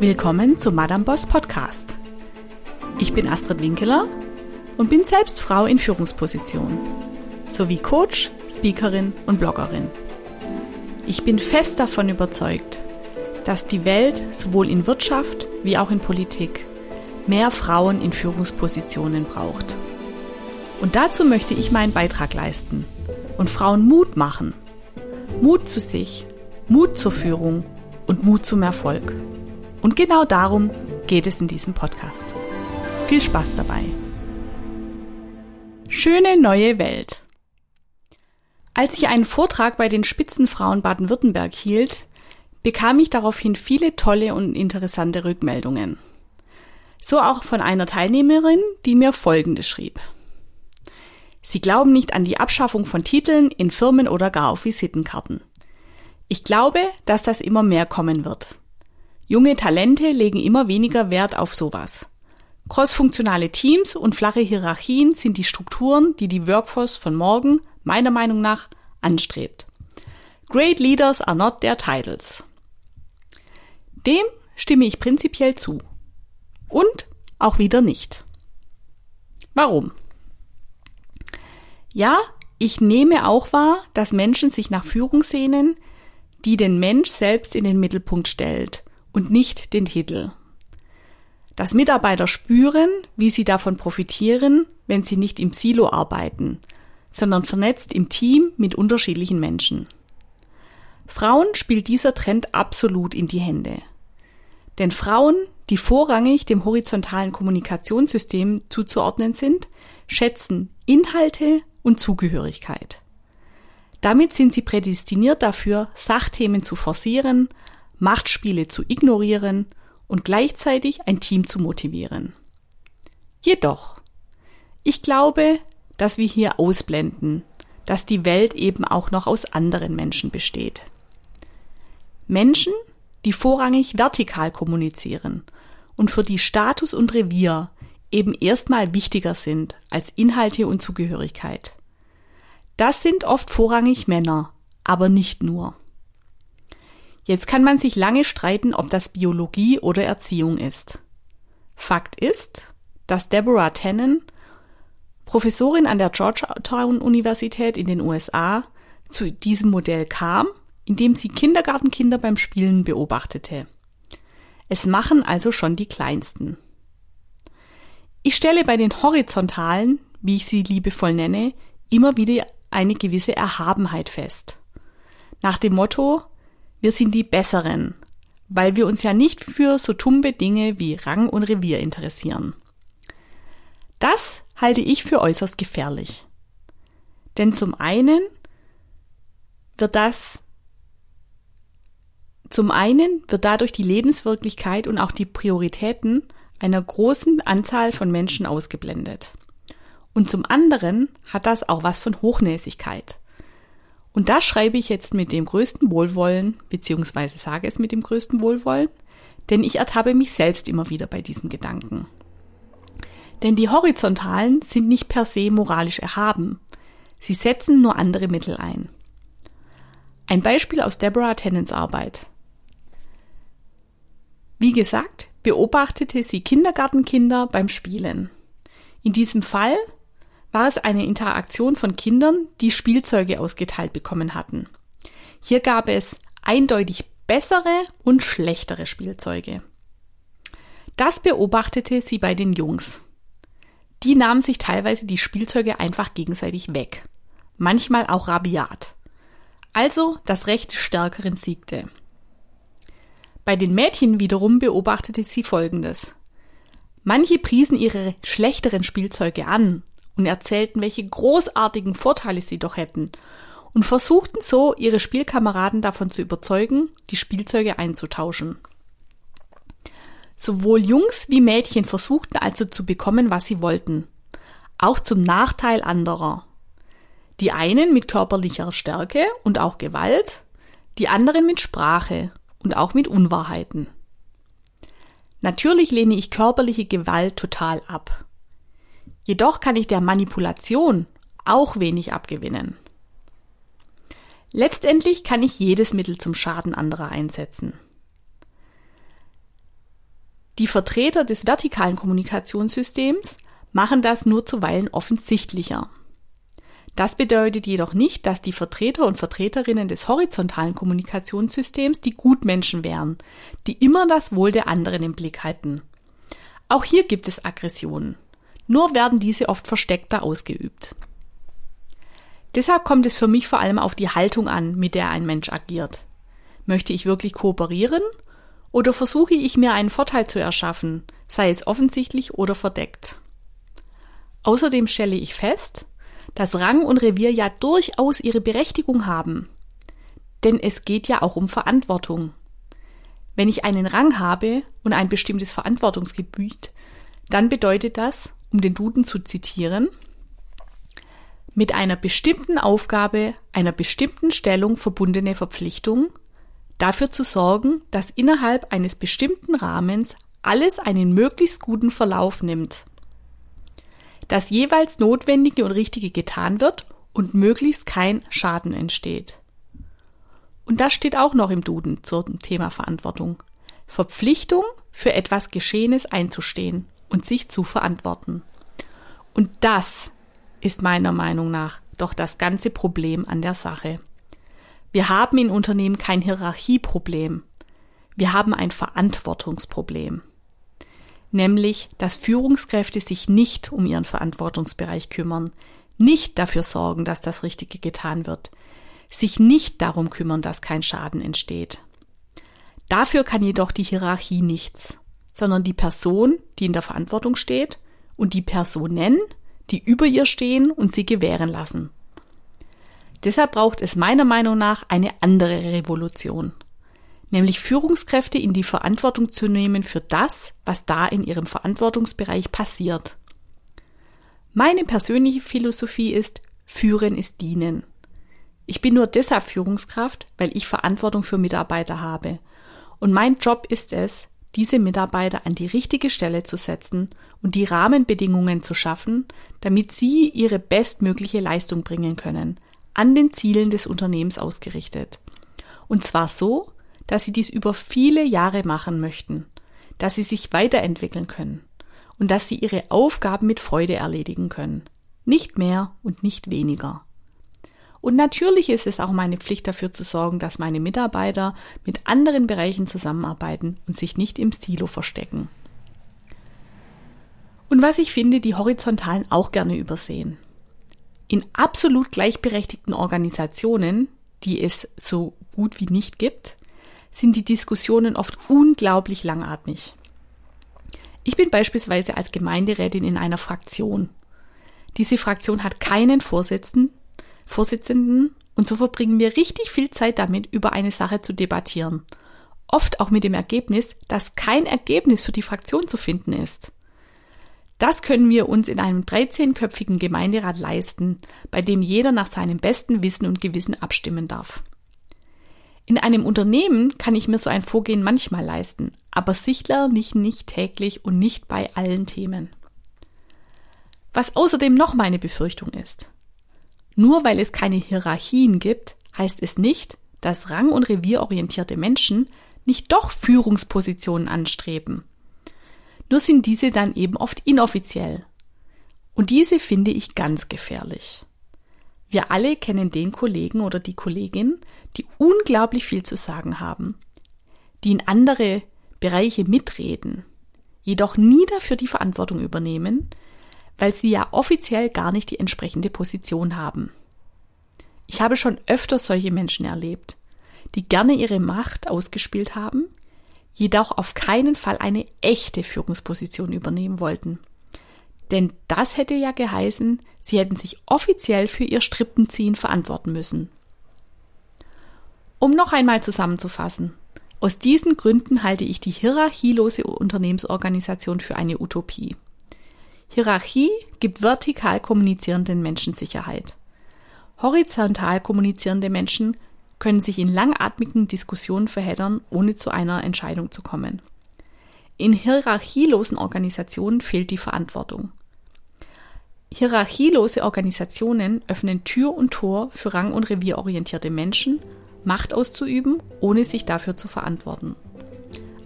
Willkommen zum Madame Boss Podcast. Ich bin Astrid Winkeler und bin selbst Frau in Führungsposition sowie Coach, Speakerin und Bloggerin. Ich bin fest davon überzeugt, dass die Welt sowohl in Wirtschaft wie auch in Politik mehr Frauen in Führungspositionen braucht. Und dazu möchte ich meinen Beitrag leisten und Frauen Mut machen. Mut zu sich, Mut zur Führung und Mut zum Erfolg. Und genau darum geht es in diesem Podcast. Viel Spaß dabei. Schöne neue Welt. Als ich einen Vortrag bei den Spitzenfrauen Baden-Württemberg hielt, bekam ich daraufhin viele tolle und interessante Rückmeldungen. So auch von einer Teilnehmerin, die mir Folgendes schrieb. Sie glauben nicht an die Abschaffung von Titeln in Firmen oder gar auf Visitenkarten. Ich glaube, dass das immer mehr kommen wird. Junge Talente legen immer weniger Wert auf sowas. Crossfunktionale Teams und flache Hierarchien sind die Strukturen, die die Workforce von morgen, meiner Meinung nach, anstrebt. Great Leaders are not their titles. Dem stimme ich prinzipiell zu. Und auch wieder nicht. Warum? Ja, ich nehme auch wahr, dass Menschen sich nach Führung sehnen, die den Mensch selbst in den Mittelpunkt stellt und nicht den Titel. Dass Mitarbeiter spüren, wie sie davon profitieren, wenn sie nicht im Silo arbeiten, sondern vernetzt im Team mit unterschiedlichen Menschen. Frauen spielt dieser Trend absolut in die Hände. Denn Frauen, die vorrangig dem horizontalen Kommunikationssystem zuzuordnen sind, schätzen Inhalte und Zugehörigkeit. Damit sind sie prädestiniert dafür, Sachthemen zu forcieren, Machtspiele zu ignorieren und gleichzeitig ein Team zu motivieren. Jedoch, ich glaube, dass wir hier ausblenden, dass die Welt eben auch noch aus anderen Menschen besteht. Menschen, die vorrangig vertikal kommunizieren und für die Status und Revier eben erstmal wichtiger sind als Inhalte und Zugehörigkeit. Das sind oft vorrangig Männer, aber nicht nur. Jetzt kann man sich lange streiten, ob das Biologie oder Erziehung ist. Fakt ist, dass Deborah Tannen, Professorin an der Georgetown Universität in den USA, zu diesem Modell kam, indem sie Kindergartenkinder beim Spielen beobachtete. Es machen also schon die Kleinsten. Ich stelle bei den Horizontalen, wie ich sie liebevoll nenne, immer wieder eine gewisse Erhabenheit fest. Nach dem Motto, wir sind die Besseren, weil wir uns ja nicht für so tumbe Dinge wie Rang und Revier interessieren. Das halte ich für äußerst gefährlich. Denn zum einen wird das zum einen wird dadurch die Lebenswirklichkeit und auch die Prioritäten einer großen Anzahl von Menschen ausgeblendet. Und zum anderen hat das auch was von Hochnäsigkeit. Und das schreibe ich jetzt mit dem größten Wohlwollen, beziehungsweise sage es mit dem größten Wohlwollen, denn ich ertappe mich selbst immer wieder bei diesen Gedanken. Denn die Horizontalen sind nicht per se moralisch erhaben. Sie setzen nur andere Mittel ein. Ein Beispiel aus Deborah Tennants Arbeit. Wie gesagt, beobachtete sie Kindergartenkinder beim Spielen. In diesem Fall war es eine Interaktion von Kindern, die Spielzeuge ausgeteilt bekommen hatten. Hier gab es eindeutig bessere und schlechtere Spielzeuge. Das beobachtete sie bei den Jungs. Die nahmen sich teilweise die Spielzeuge einfach gegenseitig weg, manchmal auch rabiat. Also das Recht Stärkeren siegte. Bei den Mädchen wiederum beobachtete sie Folgendes. Manche priesen ihre schlechteren Spielzeuge an und erzählten, welche großartigen Vorteile sie doch hätten und versuchten so, ihre Spielkameraden davon zu überzeugen, die Spielzeuge einzutauschen. Sowohl Jungs wie Mädchen versuchten also zu bekommen, was sie wollten, auch zum Nachteil anderer. Die einen mit körperlicher Stärke und auch Gewalt, die anderen mit Sprache und auch mit Unwahrheiten. Natürlich lehne ich körperliche Gewalt total ab. Jedoch kann ich der Manipulation auch wenig abgewinnen. Letztendlich kann ich jedes Mittel zum Schaden anderer einsetzen. Die Vertreter des vertikalen Kommunikationssystems machen das nur zuweilen offensichtlicher. Das bedeutet jedoch nicht, dass die Vertreter und Vertreterinnen des horizontalen Kommunikationssystems die Gutmenschen wären, die immer das Wohl der anderen im Blick halten. Auch hier gibt es Aggressionen. Nur werden diese oft versteckter ausgeübt. Deshalb kommt es für mich vor allem auf die Haltung an, mit der ein Mensch agiert. Möchte ich wirklich kooperieren oder versuche ich mir einen Vorteil zu erschaffen, sei es offensichtlich oder verdeckt? Außerdem stelle ich fest, dass Rang und Revier ja durchaus ihre Berechtigung haben. Denn es geht ja auch um Verantwortung. Wenn ich einen Rang habe und ein bestimmtes Verantwortungsgebiet, dann bedeutet das, um den Duden zu zitieren, mit einer bestimmten Aufgabe, einer bestimmten Stellung verbundene Verpflichtung, dafür zu sorgen, dass innerhalb eines bestimmten Rahmens alles einen möglichst guten Verlauf nimmt. Dass jeweils Notwendige und Richtige getan wird und möglichst kein Schaden entsteht. Und das steht auch noch im Duden zum Thema Verantwortung. Verpflichtung, für etwas Geschehenes einzustehen und sich zu verantworten. Und das ist meiner Meinung nach doch das ganze Problem an der Sache. Wir haben in Unternehmen kein Hierarchieproblem. Wir haben ein Verantwortungsproblem. Nämlich, dass Führungskräfte sich nicht um ihren Verantwortungsbereich kümmern, nicht dafür sorgen, dass das Richtige getan wird, sich nicht darum kümmern, dass kein Schaden entsteht. Dafür kann jedoch die Hierarchie nichts, sondern die Person, die in der Verantwortung steht, und die Personen, die über ihr stehen und sie gewähren lassen. Deshalb braucht es meiner Meinung nach eine andere Revolution, nämlich Führungskräfte in die Verantwortung zu nehmen für das, was da in ihrem Verantwortungsbereich passiert. Meine persönliche Philosophie ist, führen ist dienen. Ich bin nur deshalb Führungskraft, weil ich Verantwortung für Mitarbeiter habe. Und mein Job ist es, diese Mitarbeiter an die richtige Stelle zu setzen und die Rahmenbedingungen zu schaffen, damit sie ihre bestmögliche Leistung bringen können, an den Zielen des Unternehmens ausgerichtet. Und zwar so, dass sie dies über viele Jahre machen möchten, dass sie sich weiterentwickeln können und dass sie ihre Aufgaben mit Freude erledigen können. Nicht mehr und nicht weniger. Und natürlich ist es auch meine Pflicht dafür zu sorgen, dass meine Mitarbeiter mit anderen Bereichen zusammenarbeiten und sich nicht im Silo verstecken. Und was ich finde, die Horizontalen auch gerne übersehen. In absolut gleichberechtigten Organisationen, die es so gut wie nicht gibt, sind die Diskussionen oft unglaublich langatmig. Ich bin beispielsweise als Gemeinderätin in einer Fraktion. Diese Fraktion hat keinen Vorsitzenden, Vorsitzenden und so verbringen wir richtig viel Zeit damit, über eine Sache zu debattieren. Oft auch mit dem Ergebnis, dass kein Ergebnis für die Fraktion zu finden ist. Das können wir uns in einem 13-köpfigen Gemeinderat leisten, bei dem jeder nach seinem besten Wissen und Gewissen abstimmen darf. In einem Unternehmen kann ich mir so ein Vorgehen manchmal leisten, aber sicherlich nicht täglich und nicht bei allen Themen. Was außerdem noch meine Befürchtung ist. Nur weil es keine Hierarchien gibt, heißt es nicht, dass rang- und revierorientierte Menschen nicht doch Führungspositionen anstreben nur sind diese dann eben oft inoffiziell. Und diese finde ich ganz gefährlich. Wir alle kennen den Kollegen oder die Kollegin, die unglaublich viel zu sagen haben, die in andere Bereiche mitreden, jedoch nie dafür die Verantwortung übernehmen, weil sie ja offiziell gar nicht die entsprechende Position haben. Ich habe schon öfter solche Menschen erlebt, die gerne ihre Macht ausgespielt haben, jedoch auf keinen Fall eine echte Führungsposition übernehmen wollten. Denn das hätte ja geheißen, sie hätten sich offiziell für ihr Strippenziehen verantworten müssen. Um noch einmal zusammenzufassen, aus diesen Gründen halte ich die hierarchielose Unternehmensorganisation für eine Utopie. Hierarchie gibt vertikal kommunizierenden Menschen Sicherheit. Horizontal kommunizierende Menschen können sich in langatmigen Diskussionen verheddern, ohne zu einer Entscheidung zu kommen. In hierarchielosen Organisationen fehlt die Verantwortung. Hierarchielose Organisationen öffnen Tür und Tor für rang- und revierorientierte Menschen, Macht auszuüben, ohne sich dafür zu verantworten.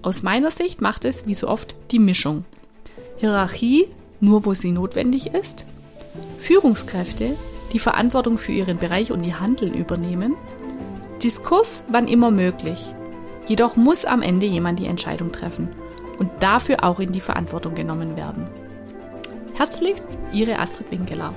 Aus meiner Sicht macht es, wie so oft, die Mischung. Hierarchie nur, wo sie notwendig ist. Führungskräfte, die Verantwortung für ihren Bereich und ihr Handeln übernehmen. Diskurs, wann immer möglich. Jedoch muss am Ende jemand die Entscheidung treffen und dafür auch in die Verantwortung genommen werden. Herzlichst, Ihre Astrid Winkeler.